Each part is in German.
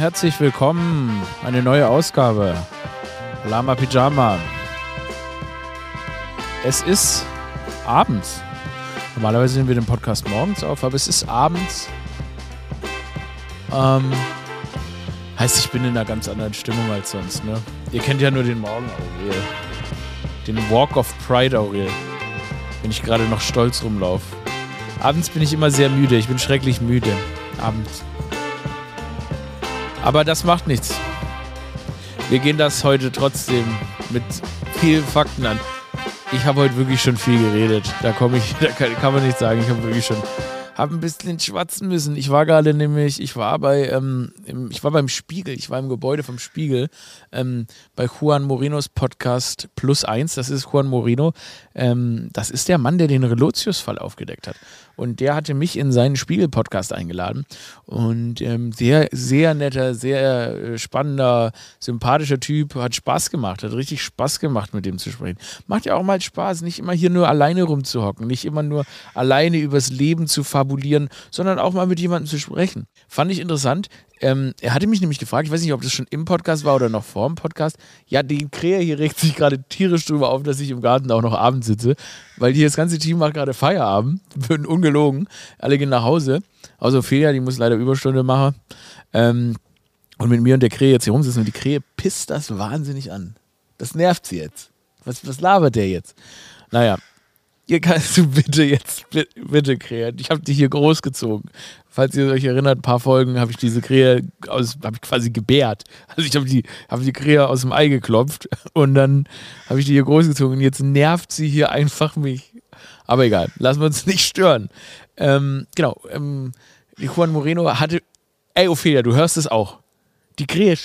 herzlich willkommen. Eine neue Ausgabe. Lama Pyjama. Es ist abends. Normalerweise nehmen wir den Podcast morgens auf, aber es ist abends. Ähm, heißt, ich bin in einer ganz anderen Stimmung als sonst, ne? Ihr kennt ja nur den Morgen Aurel. Den Walk of Pride Aurel. Wenn ich gerade noch stolz rumlaufe. Abends bin ich immer sehr müde. Ich bin schrecklich müde. Abends. Aber das macht nichts. Wir gehen das heute trotzdem mit vielen Fakten an. Ich habe heute wirklich schon viel geredet. Da komme ich, da kann, kann, man nicht sagen. Ich habe wirklich schon, habe ein bisschen schwatzen müssen. Ich war gerade nämlich, ich war bei, ähm, im, ich war beim Spiegel. Ich war im Gebäude vom Spiegel ähm, bei Juan Morinos Podcast Plus Eins. Das ist Juan Morino. Ähm, das ist der Mann, der den Relotius-Fall aufgedeckt hat. Und der hatte mich in seinen Spiegel-Podcast eingeladen. Und ähm, sehr, sehr netter, sehr äh, spannender, sympathischer Typ. Hat Spaß gemacht, hat richtig Spaß gemacht, mit dem zu sprechen. Macht ja auch mal Spaß, nicht immer hier nur alleine rumzuhocken, nicht immer nur alleine übers Leben zu fabulieren, sondern auch mal mit jemandem zu sprechen. Fand ich interessant. Ähm, er hatte mich nämlich gefragt, ich weiß nicht, ob das schon im Podcast war oder noch vor dem Podcast. Ja, die Krähe hier regt sich gerade tierisch drüber auf, dass ich im Garten auch noch abends sitze, weil hier das ganze Team macht gerade Feierabend, würden ungelogen. Alle gehen nach Hause. Außer Ophelia, die muss leider Überstunde machen. Ähm, und mit mir und der Krähe jetzt hier rumsitzen und die Krähe pisst das wahnsinnig an. Das nervt sie jetzt. Was, was labert der jetzt? Naja, ihr kannst du bitte jetzt, bitte, bitte Krähe, ich habe dich hier großgezogen. Falls ihr euch erinnert, ein paar Folgen habe ich diese Krähe aus, habe ich quasi gebärt. Also ich habe die, hab die Krähe aus dem Ei geklopft und dann habe ich die hier großgezogen und jetzt nervt sie hier einfach mich. Aber egal, lassen wir uns nicht stören. Ähm, genau, ähm, Juan Moreno hatte, ey Ophelia, du hörst es auch. Die Krähe,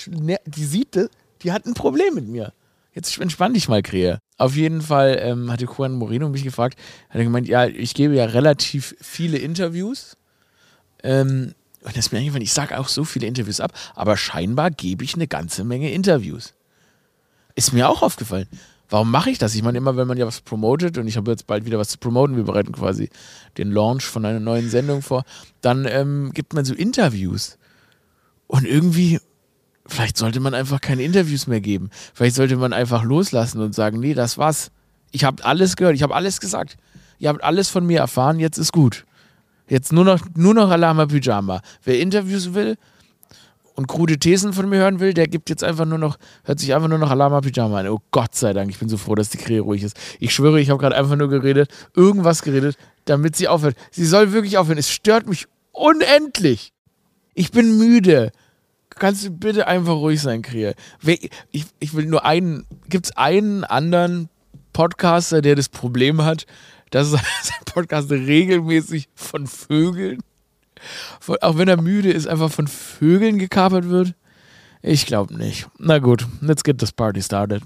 die sieht die hat ein Problem mit mir. Jetzt entspann dich mal, Krähe. Auf jeden Fall ähm, hatte Juan Moreno mich gefragt, hat er gemeint, ja, ich gebe ja relativ viele Interviews. Ähm, und das ist mir eingefallen, ich sage auch so viele Interviews ab, aber scheinbar gebe ich eine ganze Menge Interviews. Ist mir auch aufgefallen. Warum mache ich das? Ich meine, immer wenn man ja was promotet und ich habe jetzt bald wieder was zu promoten, wir bereiten quasi den Launch von einer neuen Sendung vor, dann ähm, gibt man so Interviews. Und irgendwie vielleicht sollte man einfach keine Interviews mehr geben. Vielleicht sollte man einfach loslassen und sagen, nee, das war's. Ich habe alles gehört, ich habe alles gesagt. Ihr habt alles von mir erfahren, jetzt ist gut. Jetzt nur noch, nur noch Alama Pyjama. Wer Interviews will und krude Thesen von mir hören will, der gibt jetzt einfach nur noch, hört sich einfach nur noch Alama Pyjama an. Oh Gott sei Dank, ich bin so froh, dass die Krähe ruhig ist. Ich schwöre, ich habe gerade einfach nur geredet, irgendwas geredet, damit sie aufhört. Sie soll wirklich aufhören. Es stört mich unendlich. Ich bin müde. Kannst du bitte einfach ruhig sein, Krähe? Ich, ich will nur einen. Gibt es einen anderen Podcaster, der das Problem hat, dass sein Podcast regelmäßig von Vögeln, auch wenn er müde ist, einfach von Vögeln gekapert wird? Ich glaube nicht. Na gut, let's get this party started.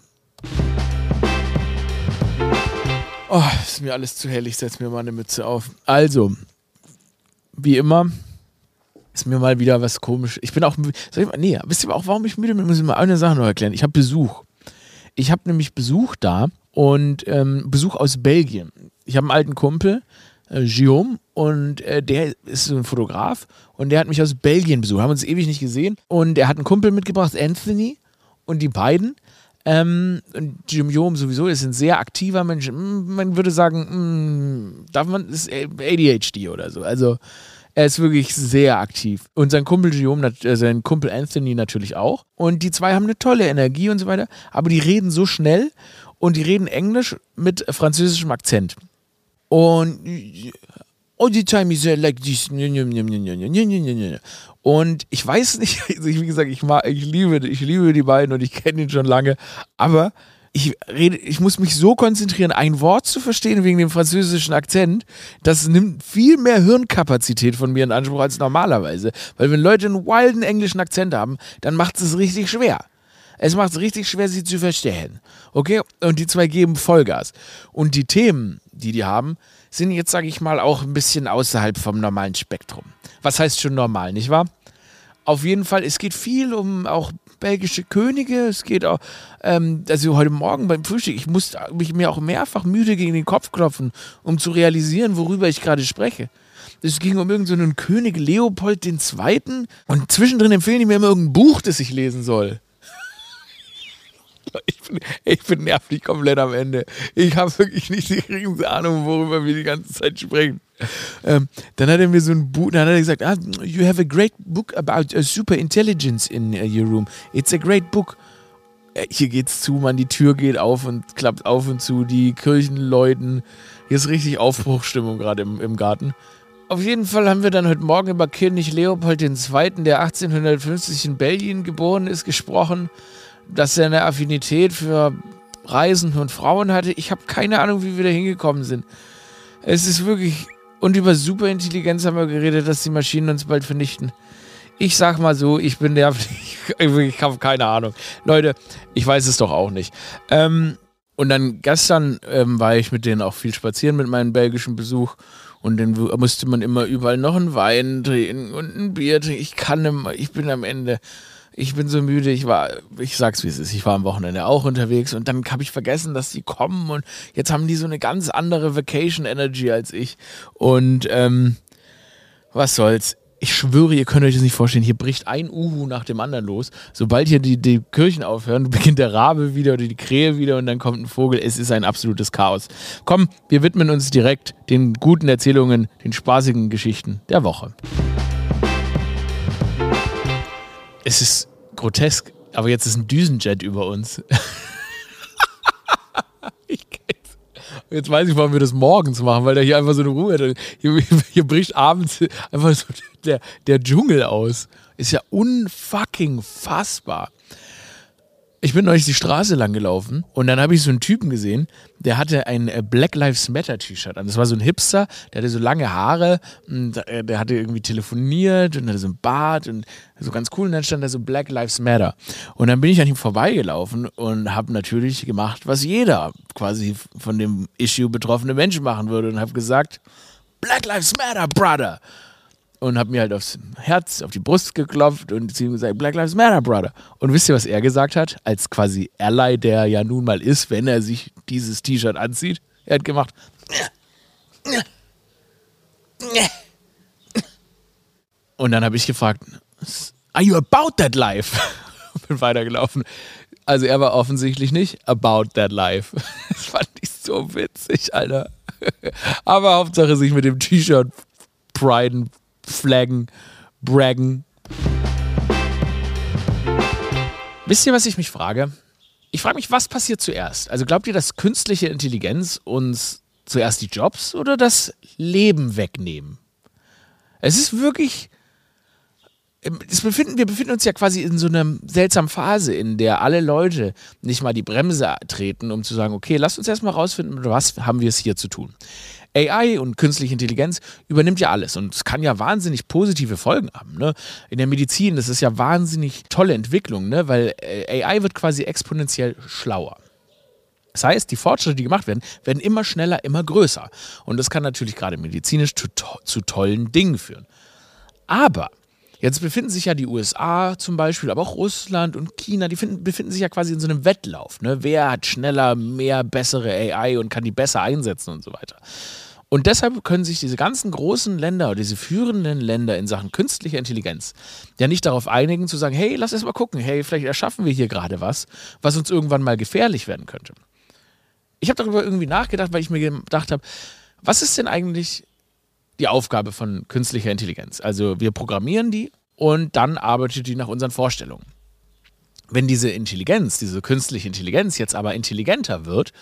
Oh, ist mir alles zu hell. Ich setze mir mal eine Mütze auf. Also, wie immer, ist mir mal wieder was komisch. Ich bin auch. Soll ich mal, nee, wisst ihr auch, warum ich müde bin? Muss ich mal eine Sache noch erklären. Ich habe Besuch. Ich habe nämlich Besuch da und ähm, Besuch aus Belgien. Ich habe einen alten Kumpel, äh, Guillaume, und äh, der ist so ein Fotograf und der hat mich aus Belgien besucht. Haben uns ewig nicht gesehen. Und er hat einen Kumpel mitgebracht, Anthony, und die beiden. Ähm, und Guillaume sowieso ist ein sehr aktiver Mensch. Man würde sagen, mh, darf man, ist ADHD oder so. Also er ist wirklich sehr aktiv. Und sein Kumpel Guillaume, äh, sein Kumpel Anthony natürlich auch. Und die zwei haben eine tolle Energie und so weiter. Aber die reden so schnell und die reden Englisch mit französischem Akzent. Und all the time is like this. Und ich weiß nicht, also wie gesagt, ich, mag, ich, liebe, ich liebe die beiden und ich kenne ihn schon lange, aber ich rede, ich muss mich so konzentrieren, ein Wort zu verstehen wegen dem französischen Akzent, das nimmt viel mehr Hirnkapazität von mir in Anspruch als normalerweise. Weil wenn Leute einen wilden englischen Akzent haben, dann macht es richtig schwer. Es macht es richtig schwer, sie zu verstehen. Okay? Und die zwei geben Vollgas. Und die Themen, die die haben, sind jetzt, sage ich mal, auch ein bisschen außerhalb vom normalen Spektrum. Was heißt schon normal, nicht wahr? Auf jeden Fall, es geht viel um auch belgische Könige. Es geht auch, ähm, also heute Morgen beim Frühstück, ich musste mich mir auch mehrfach müde gegen den Kopf klopfen, um zu realisieren, worüber ich gerade spreche. Es ging um irgendeinen so König Leopold II. Und zwischendrin empfehlen die mir immer irgendein Buch, das ich lesen soll. Ich bin, ich bin nervlich komplett am Ende. Ich habe wirklich nicht die geringste Ahnung, worüber wir die ganze Zeit sprechen. Ähm, dann hat er mir so ein Buch, dann hat er gesagt, ah, you have a great book about uh, super intelligence in uh, your room. It's a great book. Äh, hier geht's zu, man, die Tür geht auf und klappt auf und zu, die Kirchen läuten. Hier ist richtig Aufbruchstimmung gerade im, im Garten. Auf jeden Fall haben wir dann heute Morgen über König Leopold II., der 1850 in Belgien geboren ist, gesprochen, dass er eine Affinität für Reisen und Frauen hatte. Ich habe keine Ahnung, wie wir da hingekommen sind. Es ist wirklich. Und über Superintelligenz haben wir geredet, dass die Maschinen uns bald vernichten. Ich sag mal so, ich bin nervlich. Ich habe keine Ahnung. Leute, ich weiß es doch auch nicht. Ähm, und dann gestern ähm, war ich mit denen auch viel spazieren mit meinem belgischen Besuch. Und dann musste man immer überall noch einen Wein drehen und ein Bier trinken. Ich kann ich bin am Ende, ich bin so müde. Ich war, ich sag's wie es ist, ich war am Wochenende auch unterwegs und dann habe ich vergessen, dass die kommen und jetzt haben die so eine ganz andere Vacation Energy als ich. Und ähm, was soll's ich schwöre, ihr könnt euch das nicht vorstellen. Hier bricht ein Uhu nach dem anderen los. Sobald hier die, die Kirchen aufhören, beginnt der Rabe wieder oder die Krähe wieder und dann kommt ein Vogel. Es ist ein absolutes Chaos. Komm, wir widmen uns direkt den guten Erzählungen, den spaßigen Geschichten der Woche. Es ist grotesk, aber jetzt ist ein Düsenjet über uns. Jetzt weiß ich, warum wir das morgens machen, weil da hier einfach so eine Ruhe hat. Hier, hier bricht abends einfach so der, der Dschungel aus. Ist ja unfucking fassbar ich bin neulich die Straße lang gelaufen und dann habe ich so einen Typen gesehen, der hatte ein äh, Black Lives Matter T-Shirt an. Das war so ein Hipster, der hatte so lange Haare, und äh, der hatte irgendwie telefoniert und hatte so ein Bart und so ganz cool und dann stand da so Black Lives Matter. Und dann bin ich an ihm vorbeigelaufen und habe natürlich gemacht, was jeder quasi von dem Issue betroffene Menschen machen würde und habe gesagt, Black Lives Matter, Brother und habe mir halt aufs Herz, auf die Brust geklopft und ihm gesagt, Black Lives Matter, Brother. Und wisst ihr, was er gesagt hat? Als quasi Ally, der ja nun mal ist, wenn er sich dieses T-Shirt anzieht. Er hat gemacht. Und dann habe ich gefragt, are you about that life? Bin weitergelaufen. Also er war offensichtlich nicht about that life. Das fand ich so witzig, Alter. Aber Hauptsache sich mit dem T-Shirt priden, flaggen, braggen. Wisst ihr, was ich mich frage? Ich frage mich, was passiert zuerst? Also glaubt ihr, dass künstliche Intelligenz uns zuerst die Jobs oder das Leben wegnehmen? Es ist wirklich. Befinden, wir befinden uns ja quasi in so einer seltsamen Phase, in der alle Leute nicht mal die Bremse treten, um zu sagen, okay, lasst uns erstmal rausfinden, was haben wir es hier zu tun. AI und künstliche Intelligenz übernimmt ja alles und es kann ja wahnsinnig positive Folgen haben. Ne? In der Medizin, das ist ja wahnsinnig tolle Entwicklung, ne? weil äh, AI wird quasi exponentiell schlauer. Das heißt, die Fortschritte, die gemacht werden, werden immer schneller, immer größer. Und das kann natürlich gerade medizinisch zu, to zu tollen Dingen führen. Aber Jetzt befinden sich ja die USA zum Beispiel, aber auch Russland und China, die finden, befinden sich ja quasi in so einem Wettlauf. Ne? Wer hat schneller, mehr, bessere AI und kann die besser einsetzen und so weiter. Und deshalb können sich diese ganzen großen Länder oder diese führenden Länder in Sachen künstlicher Intelligenz ja nicht darauf einigen zu sagen, hey, lass erst mal gucken, hey, vielleicht erschaffen wir hier gerade was, was uns irgendwann mal gefährlich werden könnte. Ich habe darüber irgendwie nachgedacht, weil ich mir gedacht habe, was ist denn eigentlich die Aufgabe von künstlicher Intelligenz? Also wir programmieren die und dann arbeitet die nach unseren Vorstellungen. Wenn diese Intelligenz, diese künstliche Intelligenz jetzt aber intelligenter wird,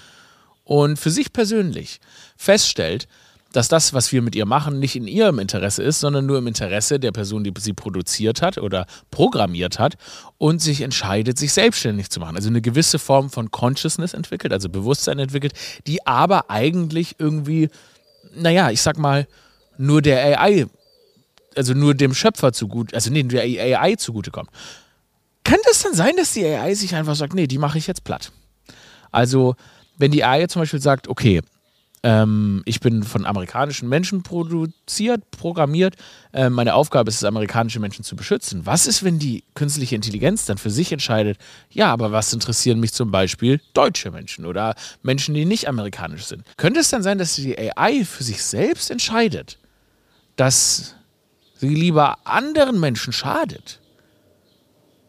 und für sich persönlich feststellt, dass das, was wir mit ihr machen, nicht in ihrem Interesse ist, sondern nur im Interesse der Person, die sie produziert hat oder programmiert hat und sich entscheidet, sich selbstständig zu machen. Also eine gewisse Form von Consciousness entwickelt, also Bewusstsein entwickelt, die aber eigentlich irgendwie, naja, ich sag mal, nur der AI, also nur dem Schöpfer zugute, also nee, der AI zugutekommt. Kann das dann sein, dass die AI sich einfach sagt, nee, die mache ich jetzt platt? Also wenn die AI zum Beispiel sagt, okay, ähm, ich bin von amerikanischen Menschen produziert, programmiert, äh, meine Aufgabe ist es, amerikanische Menschen zu beschützen. Was ist, wenn die künstliche Intelligenz dann für sich entscheidet, ja, aber was interessieren mich zum Beispiel deutsche Menschen oder Menschen, die nicht amerikanisch sind? Könnte es dann sein, dass die AI für sich selbst entscheidet, dass sie lieber anderen Menschen schadet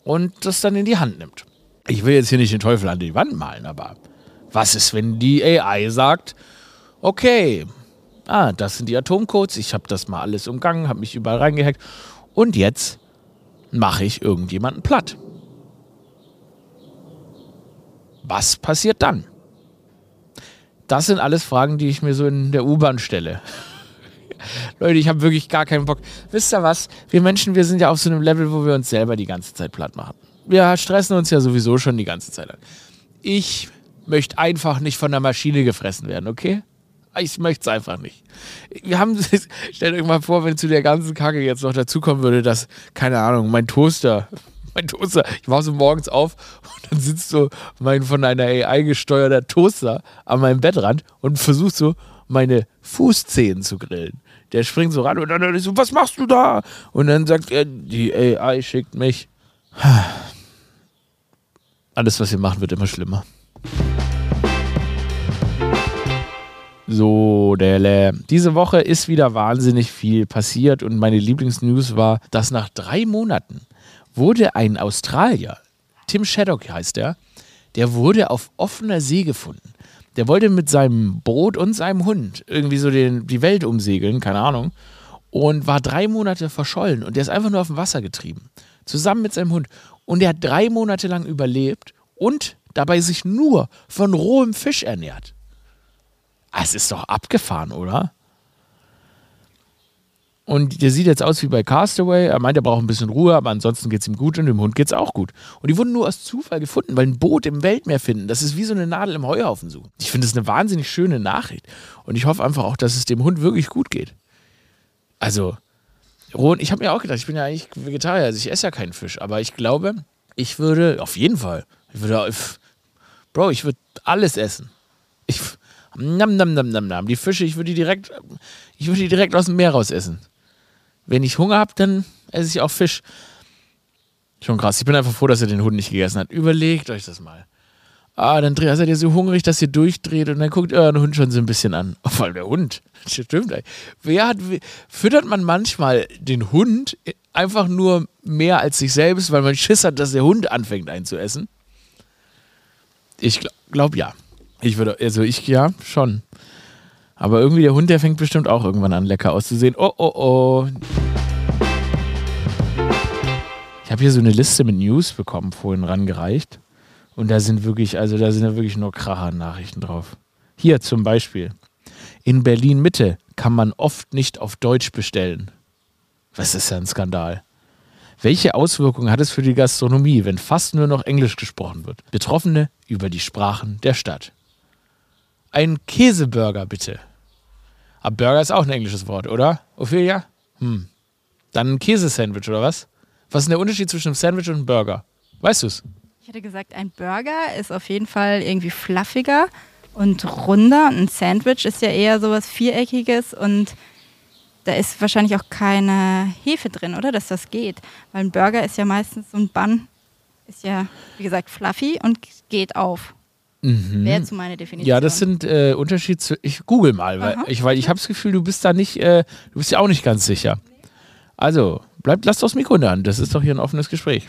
und das dann in die Hand nimmt. Ich will jetzt hier nicht den Teufel an die Wand malen, aber was ist, wenn die AI sagt, okay, ah, das sind die Atomcodes, ich habe das mal alles umgangen, habe mich überall reingehackt und jetzt mache ich irgendjemanden platt. Was passiert dann? Das sind alles Fragen, die ich mir so in der U-Bahn stelle. Leute, ich habe wirklich gar keinen Bock. Wisst ihr was? Wir Menschen, wir sind ja auf so einem Level, wo wir uns selber die ganze Zeit platt machen. Wir stressen uns ja sowieso schon die ganze Zeit an. Ich möchte einfach nicht von der Maschine gefressen werden, okay? Ich möchte es einfach nicht. Wir haben, stellt euch mal vor, wenn zu der ganzen Kacke jetzt noch dazukommen würde, dass, keine Ahnung, mein Toaster, mein Toaster, ich war so morgens auf und dann sitzt so mein von einer AI gesteuerter Toaster an meinem Bettrand und versucht so meine Fußzehen zu grillen. Der springt so ran und dann ist so, was machst du da? Und dann sagt er, die AI schickt mich. Alles, was wir machen, wird immer schlimmer. So, Dele. Diese Woche ist wieder wahnsinnig viel passiert und meine Lieblingsnews war, dass nach drei Monaten wurde ein Australier, Tim Shaddock heißt er, der wurde auf offener See gefunden. Der wollte mit seinem Boot und seinem Hund irgendwie so den, die Welt umsegeln, keine Ahnung, und war drei Monate verschollen und der ist einfach nur auf dem Wasser getrieben. Zusammen mit seinem Hund. Und der hat drei Monate lang überlebt und dabei sich nur von rohem Fisch ernährt. Ah, es ist doch abgefahren, oder? Und der sieht jetzt aus wie bei Castaway. Er meint, er braucht ein bisschen Ruhe, aber ansonsten geht es ihm gut und dem Hund geht es auch gut. Und die wurden nur aus Zufall gefunden, weil ein Boot im Weltmeer finden, das ist wie so eine Nadel im Heuhaufen suchen. Ich finde es eine wahnsinnig schöne Nachricht. Und ich hoffe einfach auch, dass es dem Hund wirklich gut geht. Also, Ron, ich habe mir auch gedacht, ich bin ja eigentlich Vegetarier, also ich esse ja keinen Fisch, aber ich glaube, ich würde, auf jeden Fall, ich würde, Bro, ich würde alles essen. Ich, nam, nam, nam, nam, nam. Die Fische, ich würde die direkt, ich würde die direkt aus dem Meer raus essen. Wenn ich Hunger habe, dann esse ich auch Fisch. Schon krass. Ich bin einfach froh, dass er den Hund nicht gegessen hat. Überlegt euch das mal. Ah, dann seid ihr so hungrig, dass ihr durchdreht und dann guckt euren Hund schon so ein bisschen an. Oh, vor allem der Hund. Stimmt. Wer hat, füttert man manchmal den Hund einfach nur mehr als sich selbst, weil man Schiss hat, dass der Hund anfängt einzuessen? Ich glaube glaub, ja. Ich würde, also ich ja, schon. Aber irgendwie der Hund, der fängt bestimmt auch irgendwann an, lecker auszusehen. Oh, oh, oh. Ich habe hier so eine Liste mit News bekommen, vorhin rangereicht. Und da sind wirklich, also da sind ja wirklich nur Kracher-Nachrichten drauf. Hier zum Beispiel. In Berlin Mitte kann man oft nicht auf Deutsch bestellen. Was ist ja ein Skandal? Welche Auswirkungen hat es für die Gastronomie, wenn fast nur noch Englisch gesprochen wird? Betroffene über die Sprachen der Stadt. Ein Käseburger bitte. Aber Burger ist auch ein englisches Wort, oder? Ophelia? Hm. Dann ein Käsesandwich, oder was? Was ist denn der Unterschied zwischen einem Sandwich und einem Burger? Weißt du es? Ich hätte gesagt, ein Burger ist auf jeden Fall irgendwie fluffiger und runder. Ein Sandwich ist ja eher sowas Viereckiges und da ist wahrscheinlich auch keine Hefe drin, oder? Dass das geht. Weil ein Burger ist ja meistens so ein Bun, ist ja, wie gesagt, fluffy und geht auf. Mhm. Wäre zu meiner Definition. Ja, das sind äh, Unterschiede zu. Ich google mal, weil Aha. ich, weil ich habe das Gefühl, du bist da nicht, äh, du bist ja auch nicht ganz sicher. Also, bleibt, lasst das Mikro an. Das ist doch hier ein offenes Gespräch.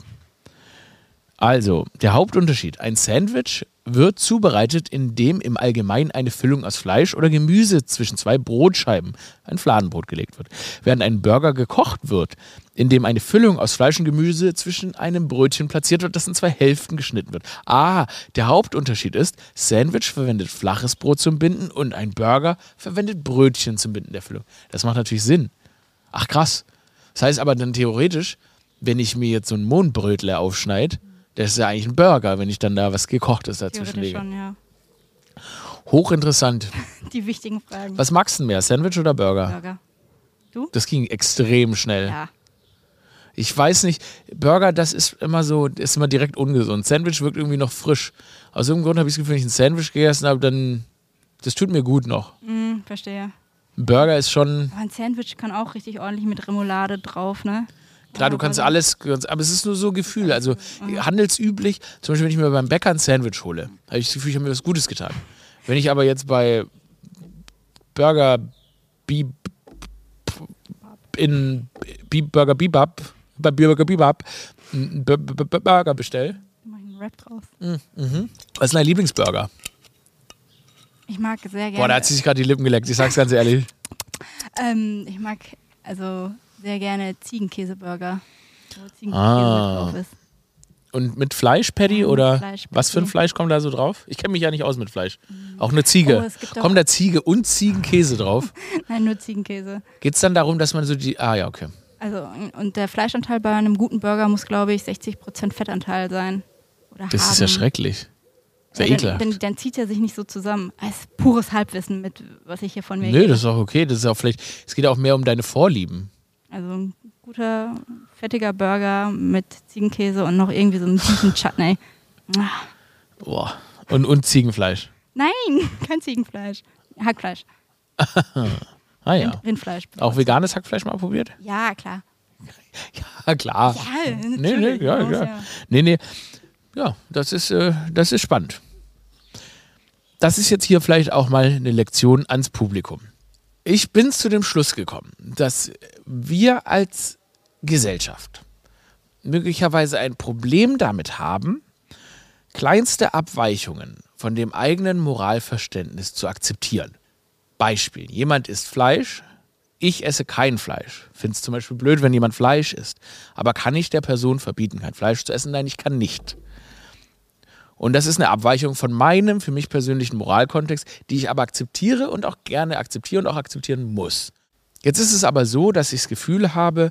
Also, der Hauptunterschied. Ein Sandwich wird zubereitet, indem im Allgemeinen eine Füllung aus Fleisch oder Gemüse zwischen zwei Brotscheiben, ein Fladenbrot, gelegt wird. Während ein Burger gekocht wird, indem eine Füllung aus Fleisch und Gemüse zwischen einem Brötchen platziert wird, das in zwei Hälften geschnitten wird. Ah, der Hauptunterschied ist, Sandwich verwendet flaches Brot zum Binden und ein Burger verwendet Brötchen zum Binden der Füllung. Das macht natürlich Sinn. Ach krass. Das heißt aber dann theoretisch, wenn ich mir jetzt so ein Mondbrötle aufschneide, das ist ja eigentlich ein Burger, wenn ich dann da was gekochtes dazwischen lege. Schon, ja. Hochinteressant. Die wichtigen Fragen. Was magst du mehr, Sandwich oder Burger? Burger. Du? Das ging extrem schnell. Ja. Ich weiß nicht, Burger, das ist immer so, ist immer direkt ungesund. Sandwich wirkt irgendwie noch frisch. Aus irgendeinem Grund habe ich das Gefühl, wenn ich ein Sandwich gegessen habe, dann, das tut mir gut noch. Mm, verstehe. Ein Burger ist schon. Aber ein Sandwich kann auch richtig ordentlich mit Remoulade drauf, ne? Klar, du kannst alles, aber es ist nur so Gefühl. Also mhm. handelsüblich, zum Beispiel, wenn ich mir beim Bäcker ein Sandwich hole, habe ich das Gefühl, ich habe mir was Gutes getan. Wenn ich aber jetzt bei Burger, Bi, in Bi- Burger Bebop, bei Burger Bebop, einen B- B- B- Burger bestell. Mach ich einen Rap draus. Was ist dein Lieblingsburger? Ich mag sehr gerne. Boah, da hat sie sich gerade die Lippen geleckt, ich sag's ganz ehrlich. ähm, ich mag also sehr gerne Ziegenkäseburger. Wo Ziegenkäse Ah. drauf ist. Und mit Fleischpaddy Ja, mit oder Fleischpatty. was für ein Fleisch kommt da so drauf? Ich kenne mich ja nicht aus mit Fleisch. Auch eine Ziege. Oh, es kommt da Ziege und Ziegenkäse drauf? Nein, nur Ziegenkäse. Geht es dann darum, dass man so die. Ah ja, okay. Also, und der Fleischanteil bei einem guten Burger muss, glaube ich, 60% Fettanteil sein. Oder Das haben. ist ja schrecklich. Sehr Ja, ekelhaft. Dann, dann, dann zieht er sich nicht so zusammen. Das ist pures Halbwissen mit, was ich hier von mir Nö, gebe. das ist auch okay. Das ist auch vielleicht. Es geht auch mehr um deine Vorlieben. Also ein guter, fettiger Burger mit Ziegenkäse und noch irgendwie so einen süßen Chutney. Ah. Boah. Und, und Ziegenfleisch. Nein, kein Ziegenfleisch. Hackfleisch. Ah ja. Rind, Rindfleisch. Auch veganes Hackfleisch mal probiert? Ja, klar. Ja, klar. Ja, nee, nee, ja, muss ja. Nee, nee. Ja, das ist, äh, das ist spannend. Das ist jetzt hier vielleicht auch mal eine Lektion ans Publikum. Ich bin zu dem Schluss gekommen, dass wir als Gesellschaft möglicherweise ein Problem damit haben, kleinste Abweichungen von dem eigenen Moralverständnis zu akzeptieren. Beispiel, jemand isst Fleisch, ich esse kein Fleisch. Finde es zum Beispiel blöd, wenn jemand Fleisch isst. Aber kann ich der Person verbieten, kein Fleisch zu essen? Nein, ich kann nicht. Und das ist eine Abweichung von meinem, für mich persönlichen Moralkontext, die ich aber akzeptiere und auch gerne akzeptiere und auch akzeptieren muss. Jetzt ist es aber so, dass ich das Gefühl habe,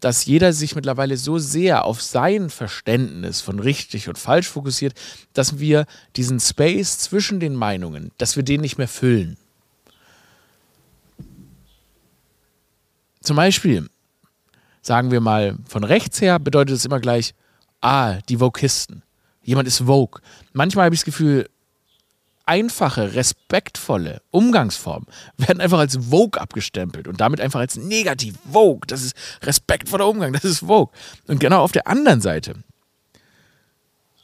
dass jeder sich mittlerweile so sehr auf sein Verständnis von richtig und falsch fokussiert, dass wir diesen Space zwischen den Meinungen, dass wir den nicht mehr füllen. Zum Beispiel, sagen wir mal, von rechts her bedeutet es immer gleich, ah, die Vokisten. Jemand ist Vogue. Manchmal habe ich das Gefühl, einfache, respektvolle Umgangsformen werden einfach als Vogue abgestempelt und damit einfach als negativ. Vogue, das ist respektvoller Umgang, das ist Vogue. Und genau auf der anderen Seite,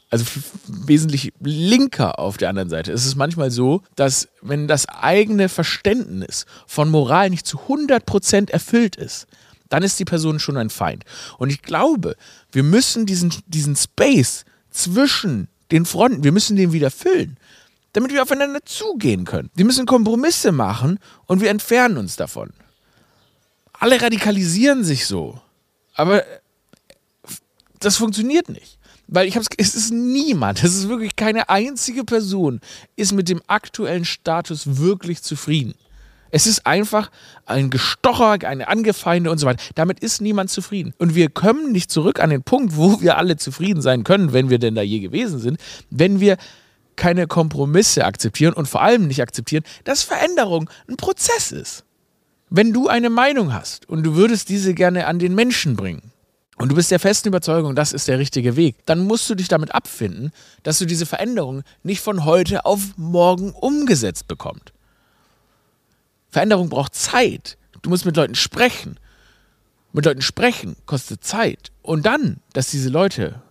also wesentlich linker auf der anderen Seite, ist es manchmal so, dass wenn das eigene Verständnis von Moral nicht zu 100% erfüllt ist, dann ist die Person schon ein Feind. Und ich glaube, wir müssen diesen, diesen Space zwischen den Fronten, wir müssen den wieder füllen, damit wir aufeinander zugehen können. Wir müssen Kompromisse machen und wir entfernen uns davon. Alle radikalisieren sich so. Aber das funktioniert nicht. Weil ich hab's, es ist niemand, es ist wirklich keine einzige Person, ist mit dem aktuellen Status wirklich zufrieden. Es ist einfach ein Gestocher, eine Angefeinde und so weiter. Damit ist niemand zufrieden. Und wir kommen nicht zurück an den Punkt, wo wir alle zufrieden sein können, wenn wir denn da je gewesen sind, wenn wir keine Kompromisse akzeptieren und vor allem nicht akzeptieren, dass Veränderung ein Prozess ist. Wenn du eine Meinung hast und du würdest diese gerne an den Menschen bringen, und du bist der festen Überzeugung, das ist der richtige Weg, dann musst du dich damit abfinden, dass du diese Veränderung nicht von heute auf morgen umgesetzt bekommst. Veränderung braucht Zeit. Du musst mit Leuten sprechen. Mit Leuten sprechen kostet Zeit. Und dann, dass diese Leute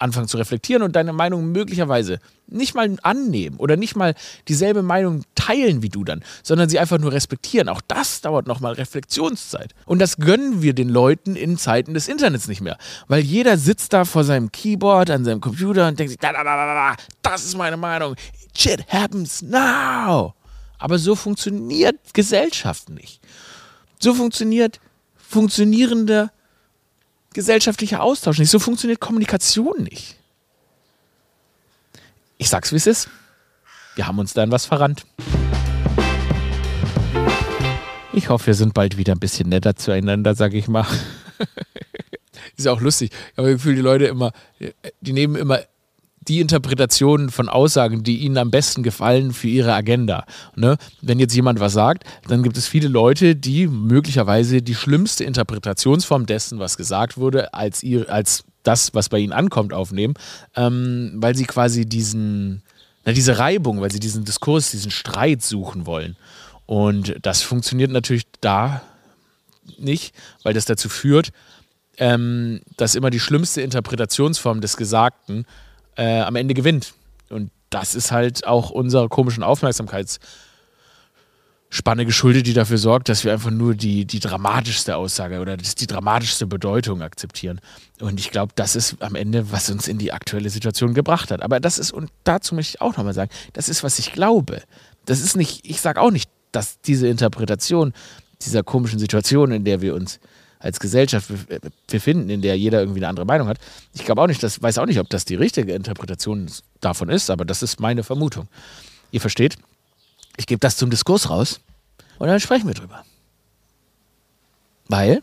anfangen zu reflektieren und deine Meinung möglicherweise nicht mal annehmen oder nicht mal dieselbe Meinung teilen wie du dann, sondern sie einfach nur respektieren. Auch das dauert nochmal Reflexionszeit. Und das gönnen wir den Leuten in Zeiten des Internets nicht mehr. Weil jeder sitzt da vor seinem Keyboard, an seinem Computer und denkt sich, da, da, da, da, da, das ist meine Meinung. Shit happens now. Aber so funktioniert Gesellschaft nicht. So funktioniert funktionierender gesellschaftlicher Austausch nicht. So funktioniert Kommunikation nicht. Ich sag's, wie es ist. Wir haben uns da in was verrannt. Ich hoffe, wir sind bald wieder ein bisschen netter zueinander, sag ich mal. ist ja auch lustig. Ich habe das Gefühl, die Leute immer, die nehmen immer die Interpretationen von Aussagen, die ihnen am besten gefallen für ihre Agenda. Ne? Wenn jetzt jemand was sagt, dann gibt es viele Leute, die möglicherweise die schlimmste Interpretationsform dessen, was gesagt wurde, als, ihr, als das, was bei ihnen ankommt, aufnehmen, ähm, weil sie quasi diesen, na, diese Reibung, weil sie diesen Diskurs, diesen Streit suchen wollen. Und das funktioniert natürlich da nicht, weil das dazu führt, ähm, dass immer die schlimmste Interpretationsform des Gesagten äh, am Ende gewinnt. Und das ist halt auch unserer komischen Aufmerksamkeitsspanne Spanne geschuldet, die dafür sorgt, dass wir einfach nur die, die dramatischste Aussage oder die dramatischste Bedeutung akzeptieren. Und ich glaube, das ist am Ende, was uns in die aktuelle Situation gebracht hat. Aber das ist, und dazu möchte ich auch nochmal sagen, das ist, was ich glaube. Das ist nicht, ich sage auch nicht, dass diese Interpretation dieser komischen Situation, in der wir uns als Gesellschaft befinden, in der jeder irgendwie eine andere Meinung hat. Ich glaube auch nicht, das weiß auch nicht, ob das die richtige Interpretation davon ist, aber das ist meine Vermutung. Ihr versteht? Ich gebe das zum Diskurs raus und dann sprechen wir drüber. Weil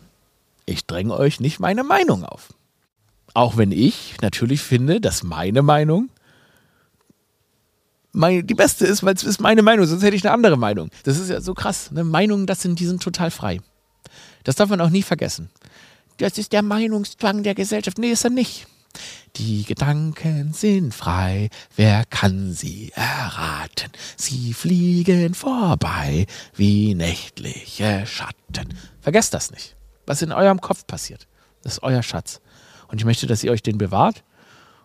ich dränge euch nicht meine Meinung auf. Auch wenn ich natürlich finde, dass meine Meinung mein, die beste ist, weil es ist meine Meinung, sonst hätte ich eine andere Meinung. Das ist ja so krass. Ne? Meinungen, das sind, die sind total frei. Das darf man auch nie vergessen. Das ist der Meinungszwang der Gesellschaft. Nee, ist er nicht. Die Gedanken sind frei, wer kann sie erraten? Sie fliegen vorbei wie nächtliche Schatten. Vergesst das nicht. Was in eurem Kopf passiert, das ist euer Schatz. Und ich möchte, dass ihr euch den bewahrt.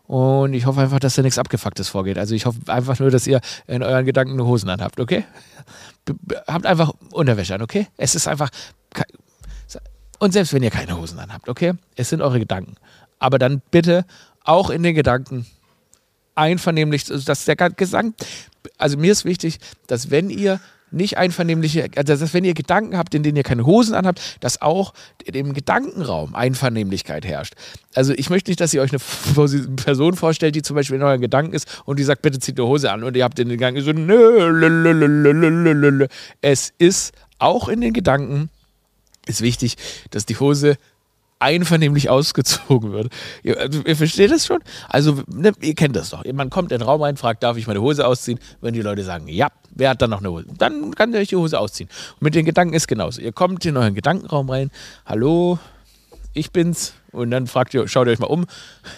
Und ich hoffe einfach, dass da nichts Abgefucktes vorgeht. Also ich hoffe einfach nur, dass ihr in euren Gedanken eine Hosen anhabt, okay? Habt einfach Unterwäsche an, okay? Es ist einfach. Und selbst wenn ihr keine Hosen anhabt, okay? Es sind eure Gedanken. Aber dann bitte auch in den Gedanken einvernehmlich, also dass der Gesang, also mir ist wichtig, dass wenn ihr nicht einvernehmliche, also dass wenn ihr Gedanken habt, in denen ihr keine Hosen anhabt, dass auch im Gedankenraum Einvernehmlichkeit herrscht. Also ich möchte nicht, dass ihr euch eine Person vorstellt, die zum Beispiel in euren Gedanken ist und die sagt, bitte zieht eine Hose an und ihr habt in den Gedanken so, nö, es ist auch in den Gedanken ist wichtig, dass die Hose einvernehmlich ausgezogen wird. Ihr, also, ihr versteht das schon? Also, ne, ihr kennt das doch. Man kommt in den Raum rein, fragt, darf ich meine Hose ausziehen? Wenn die Leute sagen, ja, wer hat dann noch eine Hose? Dann kann ihr euch die Hose ausziehen. Und mit den Gedanken ist genauso. Ihr kommt in euren Gedankenraum rein, hallo, ich bin's. Und dann fragt ihr, schaut ihr euch mal um.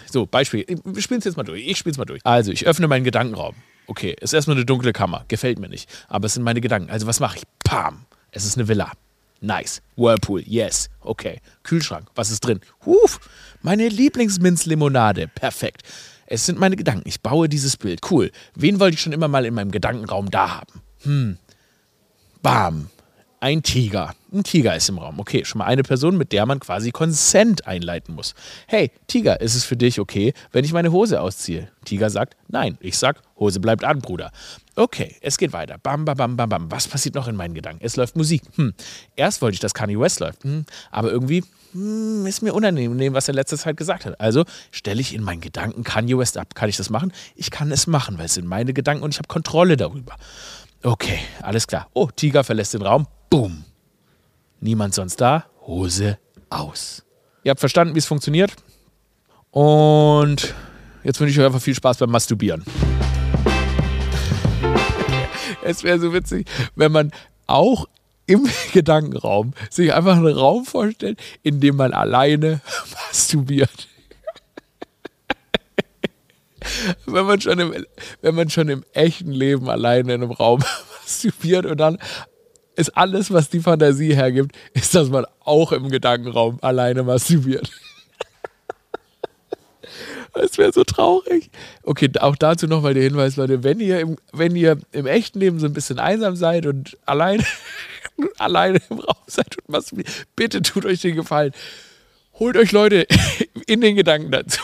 So, Beispiel, wir spielen es jetzt mal durch. Ich spiele es mal durch. Also, ich öffne meinen Gedankenraum. Okay, ist erstmal eine dunkle Kammer. Gefällt mir nicht. Aber es sind meine Gedanken. Also, was mache ich? Pam! Es ist eine Villa. Nice. Whirlpool, yes. Okay. Kühlschrank, was ist drin? Huf, meine Lieblingsminzlimonade. Perfekt. Es sind meine Gedanken. Ich baue dieses Bild. Cool. Wen wollte ich schon immer mal in meinem Gedankenraum da haben? Hm. Bam. Ein Tiger. Ein Tiger ist im Raum. Okay, schon mal eine Person, mit der man quasi Consent einleiten muss. Hey, Tiger, ist es für dich okay, wenn ich meine Hose ausziehe? Tiger sagt, nein. Ich sag, Hose bleibt an, Bruder. Okay, es geht weiter. Bam, bam, bam, bam, bam. Was passiert noch in meinen Gedanken? Es läuft Musik. Hm. Erst wollte ich, dass Kanye West läuft. Hm. Aber irgendwie hm, ist mir unangenehm, was er in letzter Zeit gesagt hat. Also stelle ich in meinen Gedanken Kanye West ab. Kann ich das machen? Ich kann es machen, weil es sind meine Gedanken und ich habe Kontrolle darüber. Okay, alles klar. Oh, Tiger verlässt den Raum. Boom. Niemand sonst da. Hose aus. Ihr habt verstanden, wie es funktioniert. Und jetzt wünsche ich euch einfach viel Spaß beim Masturbieren es wäre so witzig, wenn man auch im Gedankenraum sich einfach einen Raum vorstellt, in dem man alleine masturbiert. wenn, man schon im, wenn man schon im echten Leben alleine in einem Raum masturbiert und dann ist alles, was die Fantasie hergibt, ist, dass man auch im Gedankenraum alleine masturbiert. Das wäre so traurig. Okay, auch dazu nochmal der Hinweis, Leute, wenn ihr im, wenn ihr im echten Leben so ein bisschen einsam seid und allein, alleine im Raum seid und was, bitte tut euch den Gefallen. Holt euch Leute in den Gedanken dazu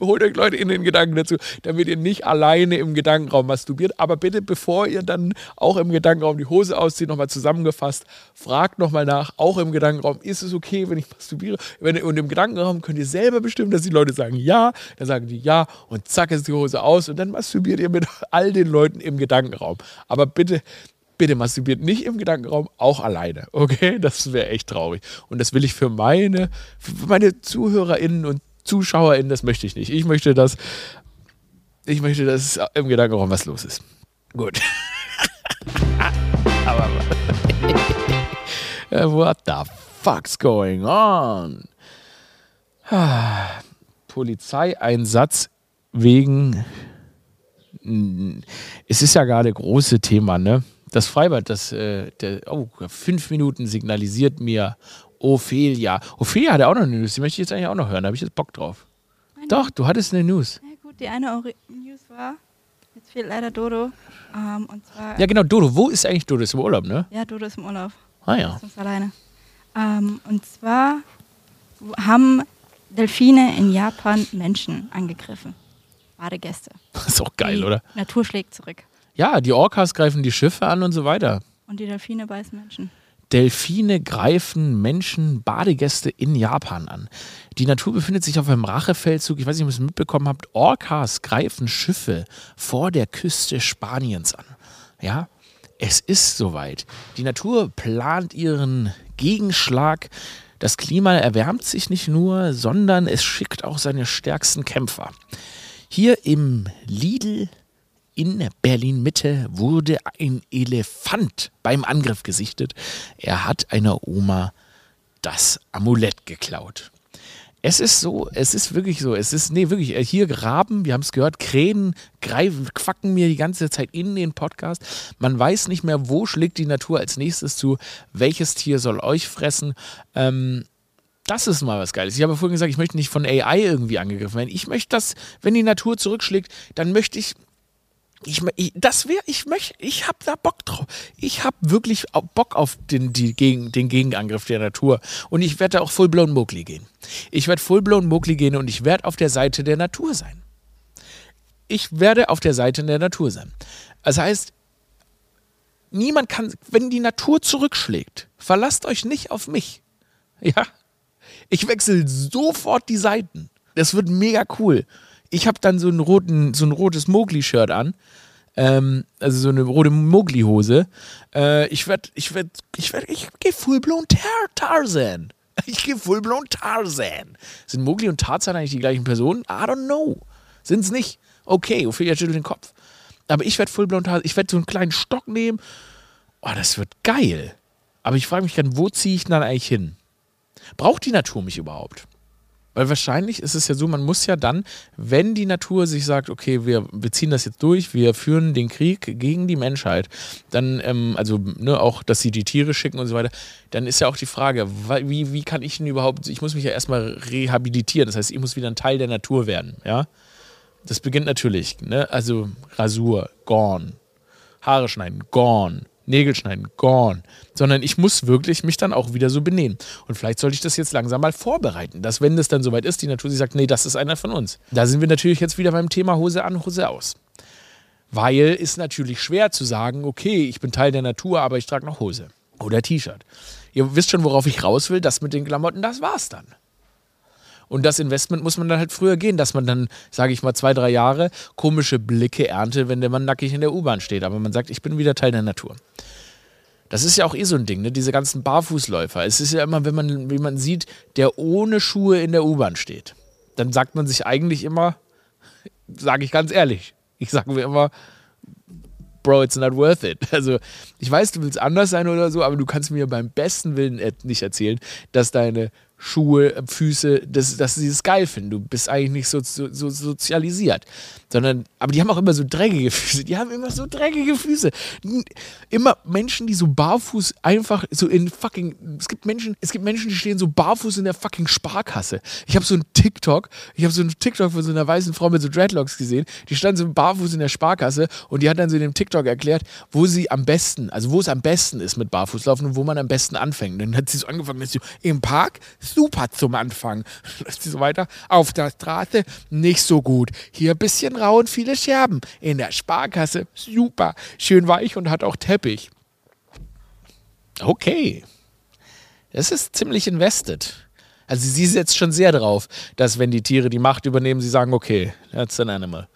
holt euch Leute in den Gedanken dazu, damit ihr nicht alleine im Gedankenraum masturbiert. Aber bitte, bevor ihr dann auch im Gedankenraum die Hose auszieht, nochmal zusammengefasst, fragt nochmal nach, auch im Gedankenraum, ist es okay, wenn ich masturbiere? und im Gedankenraum könnt ihr selber bestimmen, dass die Leute sagen ja, dann sagen die ja und zack ist die Hose aus und dann masturbiert ihr mit all den Leuten im Gedankenraum. Aber bitte, bitte masturbiert nicht im Gedankenraum, auch alleine. Okay? Das wäre echt traurig. Und das will ich für meine, für meine ZuhörerInnen und ZuschauerInnen, das möchte ich nicht. Ich möchte, dass ich möchte, dass im Gedankenraum was los ist. Gut. Aber what the fuck's going on? Polizeieinsatz wegen. Es ist ja gerade große Thema, ne? Das Freibad, das äh, der, oh, fünf Minuten signalisiert mir Ophelia. Ophelia hatte auch noch eine News, die möchte ich jetzt eigentlich auch noch hören. Da habe ich jetzt Bock drauf. Meine Doch, du hattest eine News. Ja, gut, die eine News war, Jetzt fehlt leider Dodo. Ähm, und zwar, Ja, genau, Dodo. Wo ist eigentlich Dodo? Ist im Urlaub, ne? ja, Dodo ist im Urlaub. Ah ja. Ist uns alleine. Ähm, und zwar haben Delfine in Japan Menschen angegriffen. Badegäste. Das ist auch geil, die oder? Natur schlägt zurück. Ja, die Orcas greifen die Schiffe an und so weiter. Und die Delfine beißen Menschen. Delfine greifen Menschen, Badegäste in Japan an. Die Natur befindet sich auf einem Rachefeldzug. Ich weiß nicht, ob ihr es mitbekommen habt. Orcas greifen Schiffe vor der Küste Spaniens an. Ja, es ist soweit. Die Natur plant ihren Gegenschlag. Das Klima erwärmt sich nicht nur, sondern es schickt auch seine stärksten Kämpfer. Hier im Lidl in Berlin Mitte wurde ein Elefant beim Angriff gesichtet. Er hat einer Oma das Amulett geklaut. Es ist so, es ist wirklich so, es ist, nee, wirklich, äh, hier Graben, wir haben es gehört, Krähen greifen, quacken mir die ganze Zeit in den Podcast. Man weiß nicht mehr, wo schlägt die Natur als nächstes zu, welches Tier soll euch fressen. Ähm, das ist mal was Geiles. Ich habe vorhin gesagt, ich möchte nicht von AI irgendwie angegriffen werden. Ich möchte, dass, wenn die Natur zurückschlägt, dann möchte ich ich, ich, das wäre, ich möchte, ich habe da Bock drauf. Ich habe wirklich Bock auf den, die, gegen, den Gegenangriff der Natur. Und ich werde da auch full-blown Mowgli gehen. Ich werde full-blown Mowgli gehen und ich werde auf der Seite der Natur sein. Ich werde auf der Seite der Natur sein. Das heißt, niemand kann, wenn die Natur zurückschlägt, verlasst euch nicht auf mich. Ja, ich wechsle sofort die Seiten. Das wird mega cool. Ich habe dann so, einen roten, so ein rotes Mowgli-Shirt an. Ähm, also so eine rote Mowgli-Hose. Äh, ich werde, ich werde, ich werde, ich gehe full-blown Tar Tarzan. Ich gehe full-blown Tarzan. Sind Mowgli und Tarzan eigentlich die gleichen Personen? I don't know. Sind's nicht? Okay, Ophelia schüttelt den Kopf. Aber ich werde full-blown Tarzan. Ich werde so einen kleinen Stock nehmen. Oh, das wird geil. Aber ich frage mich dann, wo ziehe ich dann eigentlich hin? Braucht die Natur mich überhaupt? Weil wahrscheinlich ist es ja so, man muss ja dann, wenn die Natur sich sagt, okay, wir, wir ziehen das jetzt durch, wir führen den Krieg gegen die Menschheit, dann, ähm, also ne, auch, dass sie die Tiere schicken und so weiter, dann ist ja auch die Frage, wie, wie kann ich denn überhaupt, ich muss mich ja erstmal rehabilitieren, das heißt, ich muss wieder ein Teil der Natur werden, ja. Das beginnt natürlich, ne, also Rasur, gone, Haare schneiden, gone, Nägel schneiden, gone. Sondern ich muss wirklich mich dann auch wieder so benehmen. Und vielleicht sollte ich das jetzt langsam mal vorbereiten, dass wenn das dann soweit ist, die Natur sich sagt, nee, das ist einer von uns. Da sind wir natürlich jetzt wieder beim Thema Hose an, Hose aus. Weil es natürlich schwer zu sagen, okay, ich bin Teil der Natur, aber ich trage noch Hose oder T-Shirt. Ihr wisst schon, worauf ich raus will, das mit den Klamotten, das war's dann. Und das Investment muss man dann halt früher gehen, dass man dann, sage ich mal, zwei, drei Jahre komische Blicke erntet, wenn der Mann nackig in der U-Bahn steht. Aber man sagt, ich bin wieder Teil der Natur. Das ist ja auch eh so ein Ding, ne? diese ganzen Barfußläufer. Es ist ja immer, wenn man, man sieht, der ohne Schuhe in der U-Bahn steht. Dann sagt man sich eigentlich immer, sage ich ganz ehrlich, ich sage mir immer, Bro, it's not worth it. Also, ich weiß, du willst anders sein oder so, aber du kannst mir beim besten Willen nicht erzählen, dass deine Schuhe, Füße, dass, dass sie es geil finden. Du bist eigentlich nicht so, so, so, sozialisiert. Sondern, aber die haben auch immer so dreckige Füße. Die haben immer so dreckige Füße. Immer Menschen, die so barfuß einfach so in fucking. Es gibt Menschen, es gibt Menschen, die stehen so barfuß in der fucking Sparkasse. Ich habe so ein TikTok, ich habe so ein TikTok von so einer weißen Frau mit so Dreadlocks gesehen. Die stand so barfuß in der Sparkasse und die hat dann so in dem TikTok erklärt, wo sie am besten, also wo es am besten ist mit Barfußlaufen und wo man am besten anfängt. Dann hat sie so angefangen, dass sie im Park super zum Anfang. Läuft sie so weiter. Auf der Straße nicht so gut. Hier ein bisschen rau und viele Scherben. In der Sparkasse super. Schön weich und hat auch Teppich. Okay. Das ist ziemlich invested. Also sie setzt schon sehr drauf, dass wenn die Tiere die Macht übernehmen, sie sagen, okay, that's an animal.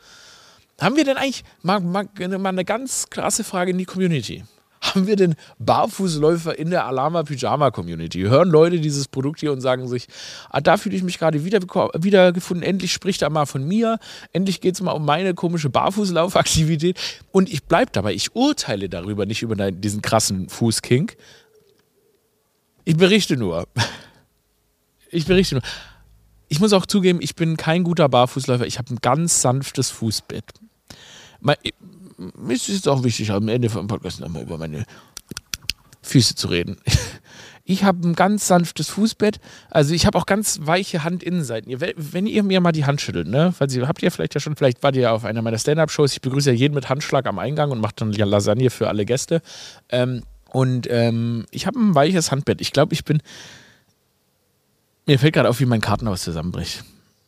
Haben wir denn eigentlich mal, mal, mal eine ganz krasse Frage in die Community? Haben wir denn Barfußläufer in der Alama Pyjama Community? Hören Leute dieses Produkt hier und sagen sich, ah, da fühle ich mich gerade wieder, wiedergefunden, endlich spricht er mal von mir, endlich geht es mal um meine komische Barfußlaufaktivität und ich bleibe dabei, ich urteile darüber, nicht über diesen krassen Fußkink. Ich berichte nur. Ich berichte nur. Ich muss auch zugeben, ich bin kein guter Barfußläufer, ich habe ein ganz sanftes Fußbett mir ist es auch wichtig, am Ende vom Podcast nochmal über meine Füße zu reden. Ich habe ein ganz sanftes Fußbett. Also ich habe auch ganz weiche Handinnenseiten. Wenn ihr mir mal die Hand schüttelt, ne? Weil Sie habt ihr vielleicht ja schon, vielleicht wart ihr ja auf einer meiner Stand-Up-Shows. Ich begrüße ja jeden mit Handschlag am Eingang und mache dann Lasagne für alle Gäste. Ähm, und ähm, ich habe ein weiches Handbett. Ich glaube, ich bin. Mir fällt gerade auf, wie mein Kartenhaus zusammenbricht.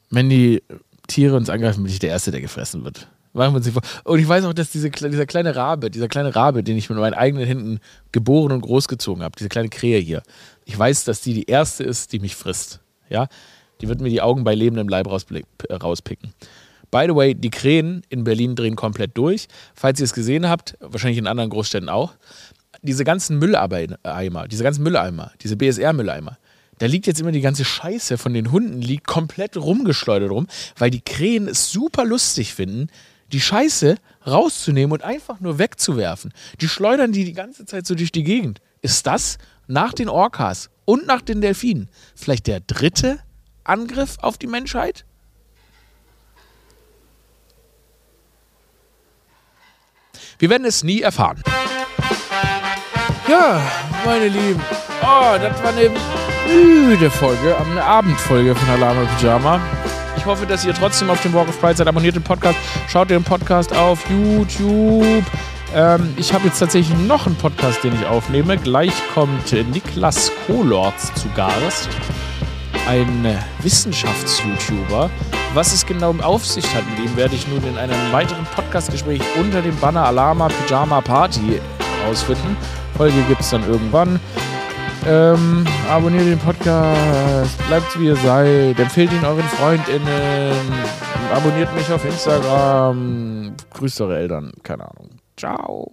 Wenn die Tiere uns angreifen, bin ich der Erste, der gefressen wird. Machen wir uns vor. Und ich weiß auch, dass diese, dieser kleine Rabe, dieser kleine Rabe, den ich mit meinen eigenen Händen geboren und großgezogen habe, diese kleine Krähe hier, ich weiß, dass die die erste ist, die mich frisst. Ja? Die wird mir die Augen bei lebendem Leib äh, rauspicken. By the way, die Krähen in Berlin drehen komplett durch. Falls ihr es gesehen habt, wahrscheinlich in anderen Großstädten auch, diese ganzen Mülleimer, diese ganzen Mülleimer, diese BSR-Mülleimer, da liegt jetzt immer die ganze Scheiße von den Hunden, liegt komplett rumgeschleudert rum, weil die Krähen es super lustig finden, die Scheiße rauszunehmen und einfach nur wegzuwerfen. Die schleudern die die ganze Zeit so durch die Gegend. Ist das nach den Orcas und nach den Delfinen vielleicht der dritte Angriff auf die Menschheit? Wir werden es nie erfahren. Ja, meine Lieben. Oh, das war eine müde Folge, eine Abendfolge von Alarm Pyjama. Ich hoffe, dass ihr trotzdem auf dem Walk of Pride seid. Abonniert den Podcast, schaut den Podcast auf YouTube. Ähm, ich habe jetzt tatsächlich noch einen Podcast, den ich aufnehme. Gleich kommt Niklas Kohlorz zu Gast. Ein Wissenschafts-YouTuber. Was es genau auf sich hat, mit ihm werde ich nun in einem weiteren Podcast-Gespräch unter dem Banner Alama Pyjama Party herausfinden. Folge gibt es dann irgendwann. Ähm, abonniert den Podcast, bleibt wie ihr seid, empfehlt ihn euren FreundInnen, abonniert mich auf Instagram, grüßt eure Eltern, keine Ahnung. Ciao.